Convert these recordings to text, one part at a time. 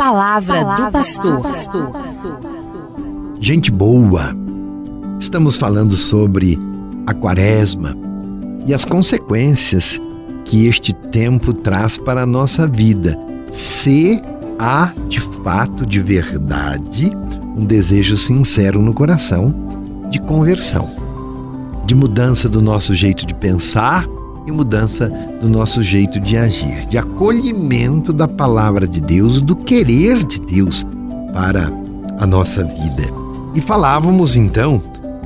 palavra, palavra do pastor. pastor. Gente boa, estamos falando sobre a quaresma e as consequências que este tempo traz para a nossa vida. Se há de fato, de verdade, um desejo sincero no coração de conversão, de mudança do nosso jeito de pensar e mudança do nosso jeito de agir, de acolhimento da palavra de Deus, do querer de Deus para a nossa vida. E falávamos então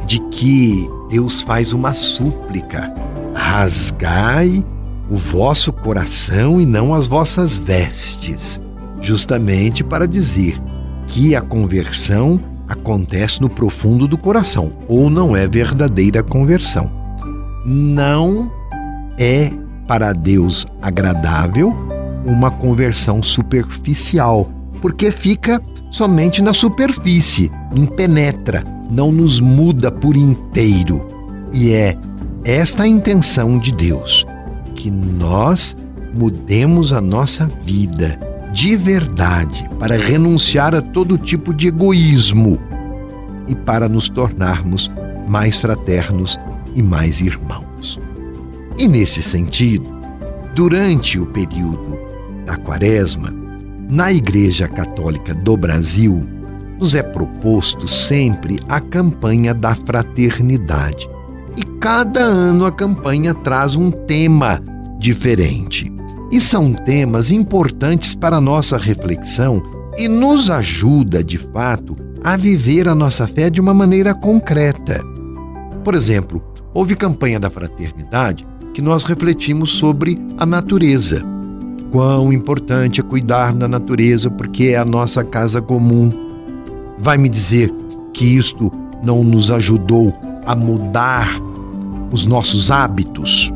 de que Deus faz uma súplica: rasgai o vosso coração e não as vossas vestes, justamente para dizer que a conversão acontece no profundo do coração, ou não é verdadeira conversão. Não é para Deus agradável uma conversão superficial, porque fica somente na superfície, não penetra, não nos muda por inteiro. E é esta a intenção de Deus, que nós mudemos a nossa vida de verdade para renunciar a todo tipo de egoísmo e para nos tornarmos mais fraternos e mais irmãos. E nesse sentido, durante o período da Quaresma, na Igreja Católica do Brasil, nos é proposto sempre a campanha da fraternidade. E cada ano a campanha traz um tema diferente. E são temas importantes para a nossa reflexão e nos ajuda, de fato, a viver a nossa fé de uma maneira concreta. Por exemplo, houve campanha da fraternidade que nós refletimos sobre a natureza. Quão importante é cuidar da natureza porque é a nossa casa comum. Vai me dizer que isto não nos ajudou a mudar os nossos hábitos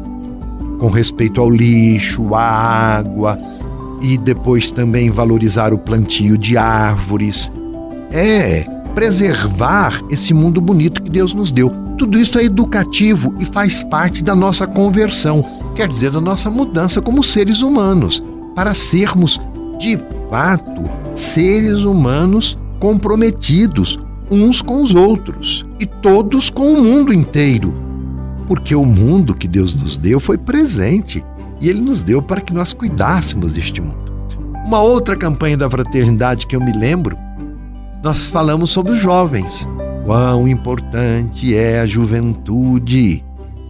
com respeito ao lixo, à água e depois também valorizar o plantio de árvores. É preservar esse mundo bonito que Deus nos deu. Tudo isso é educativo e faz parte da nossa conversão, quer dizer, da nossa mudança como seres humanos, para sermos, de fato, seres humanos comprometidos uns com os outros e todos com o mundo inteiro. Porque o mundo que Deus nos deu foi presente e Ele nos deu para que nós cuidássemos deste mundo. Uma outra campanha da fraternidade que eu me lembro, nós falamos sobre os jovens quão importante é a juventude,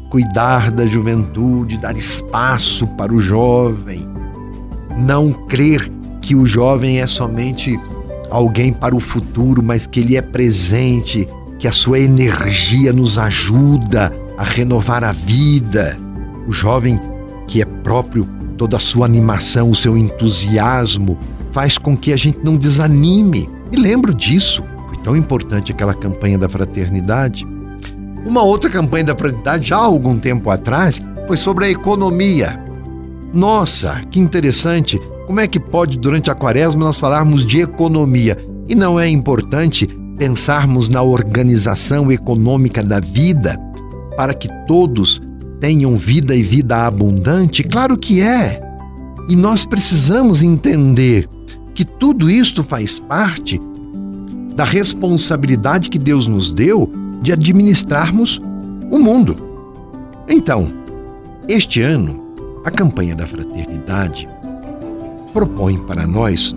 cuidar da juventude, dar espaço para o jovem, não crer que o jovem é somente alguém para o futuro, mas que ele é presente, que a sua energia nos ajuda a renovar a vida. O jovem que é próprio, toda a sua animação, o seu entusiasmo, faz com que a gente não desanime. Me lembro disso tão importante aquela campanha da fraternidade. Uma outra campanha da fraternidade, já há algum tempo atrás, foi sobre a economia. Nossa, que interessante! Como é que pode, durante a quaresma, nós falarmos de economia? E não é importante pensarmos na organização econômica da vida para que todos tenham vida e vida abundante? Claro que é! E nós precisamos entender que tudo isto faz parte da responsabilidade que Deus nos deu de administrarmos o mundo. Então, este ano, a campanha da fraternidade propõe para nós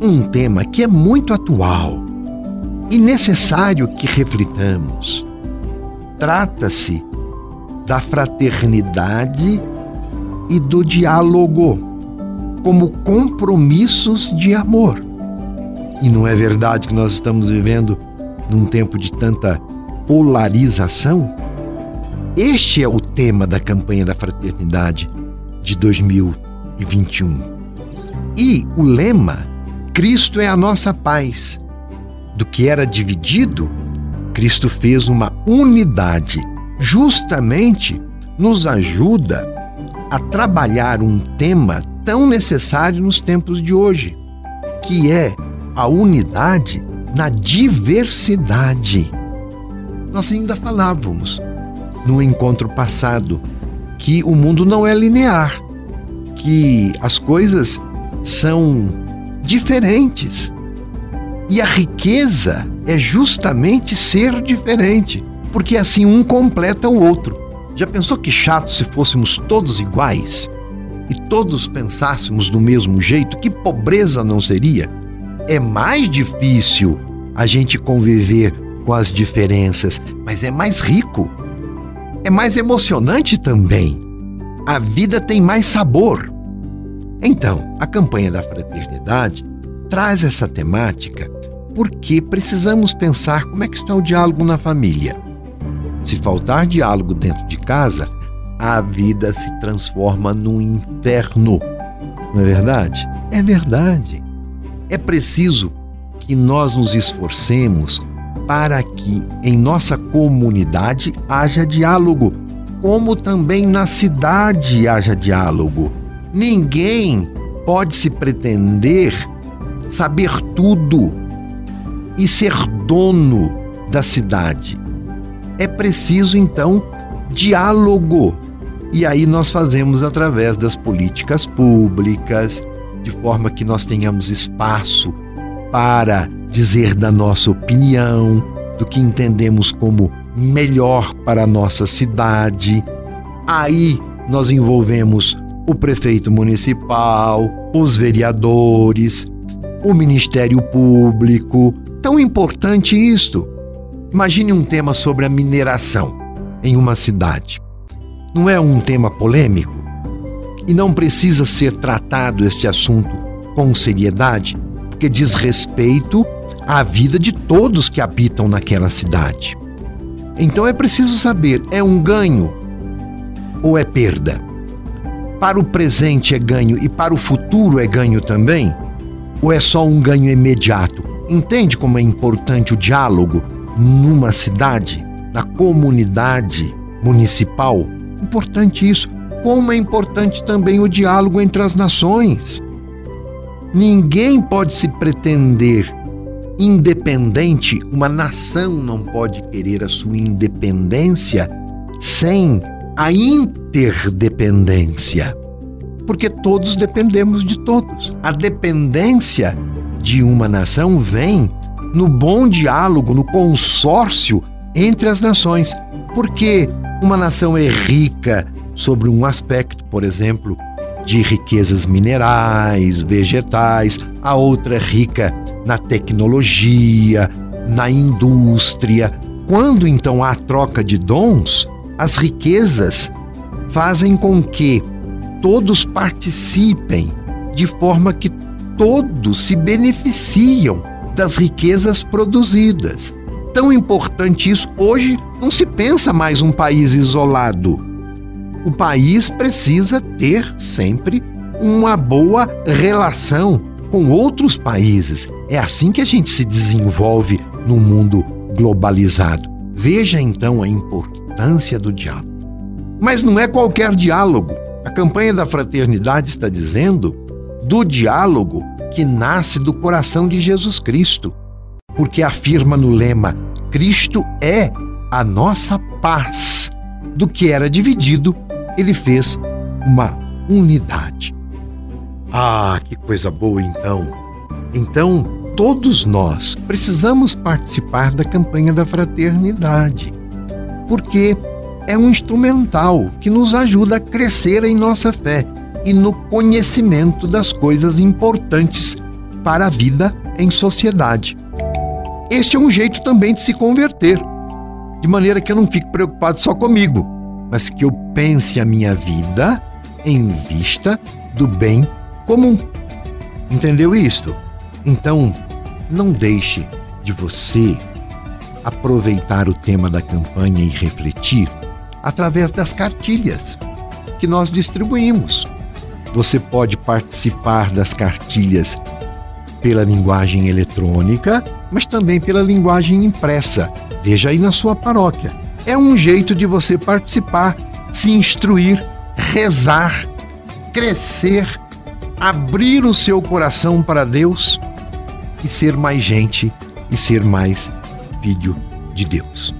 um tema que é muito atual e necessário que reflitamos. Trata-se da fraternidade e do diálogo como compromissos de amor. E não é verdade que nós estamos vivendo num tempo de tanta polarização? Este é o tema da campanha da fraternidade de 2021. E o lema: Cristo é a nossa paz. Do que era dividido, Cristo fez uma unidade. Justamente nos ajuda a trabalhar um tema tão necessário nos tempos de hoje, que é a unidade na diversidade. Nós ainda falávamos no encontro passado que o mundo não é linear, que as coisas são diferentes. E a riqueza é justamente ser diferente, porque assim um completa o outro. Já pensou que chato se fôssemos todos iguais? E todos pensássemos do mesmo jeito? Que pobreza não seria? É mais difícil a gente conviver com as diferenças, mas é mais rico. É mais emocionante também. A vida tem mais sabor. Então, a campanha da fraternidade traz essa temática porque precisamos pensar como é que está o diálogo na família. Se faltar diálogo dentro de casa, a vida se transforma num inferno. Não é verdade? É verdade. É preciso que nós nos esforcemos para que em nossa comunidade haja diálogo, como também na cidade haja diálogo. Ninguém pode se pretender saber tudo e ser dono da cidade. É preciso então diálogo. E aí nós fazemos através das políticas públicas, de forma que nós tenhamos espaço para dizer da nossa opinião, do que entendemos como melhor para a nossa cidade. Aí nós envolvemos o prefeito municipal, os vereadores, o Ministério Público. Tão importante isto. Imagine um tema sobre a mineração em uma cidade. Não é um tema polêmico? E não precisa ser tratado este assunto com seriedade, porque diz respeito à vida de todos que habitam naquela cidade. Então é preciso saber: é um ganho ou é perda? Para o presente é ganho e para o futuro é ganho também? Ou é só um ganho imediato? Entende como é importante o diálogo numa cidade, na comunidade municipal? Importante isso. Como é importante também o diálogo entre as nações. Ninguém pode se pretender independente, uma nação não pode querer a sua independência sem a interdependência. Porque todos dependemos de todos. A dependência de uma nação vem no bom diálogo, no consórcio entre as nações. Porque uma nação é rica sobre um aspecto, por exemplo, de riquezas minerais, vegetais, a outra é rica na tecnologia, na indústria. Quando então há troca de dons, as riquezas fazem com que todos participem, de forma que todos se beneficiam das riquezas produzidas. Tão importante isso, hoje não se pensa mais um país isolado o país precisa ter sempre uma boa relação com outros países. É assim que a gente se desenvolve no mundo globalizado. Veja então a importância do diálogo. Mas não é qualquer diálogo. A campanha da fraternidade está dizendo do diálogo que nasce do coração de Jesus Cristo, porque afirma no lema: Cristo é a nossa paz. Do que era dividido, ele fez uma unidade. Ah, que coisa boa então! Então, todos nós precisamos participar da campanha da fraternidade, porque é um instrumental que nos ajuda a crescer em nossa fé e no conhecimento das coisas importantes para a vida em sociedade. Este é um jeito também de se converter, de maneira que eu não fique preocupado só comigo, mas que eu pense a minha vida em vista do bem comum. Entendeu isto? Então, não deixe de você aproveitar o tema da campanha e refletir através das cartilhas que nós distribuímos. Você pode participar das cartilhas pela linguagem eletrônica, mas também pela linguagem impressa. Veja aí na sua paróquia é um jeito de você participar, se instruir, rezar, crescer, abrir o seu coração para Deus e ser mais gente e ser mais filho de Deus.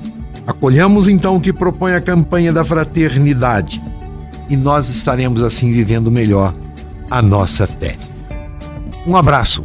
Acolhamos então o que propõe a campanha da fraternidade e nós estaremos assim vivendo melhor a nossa fé. Um abraço.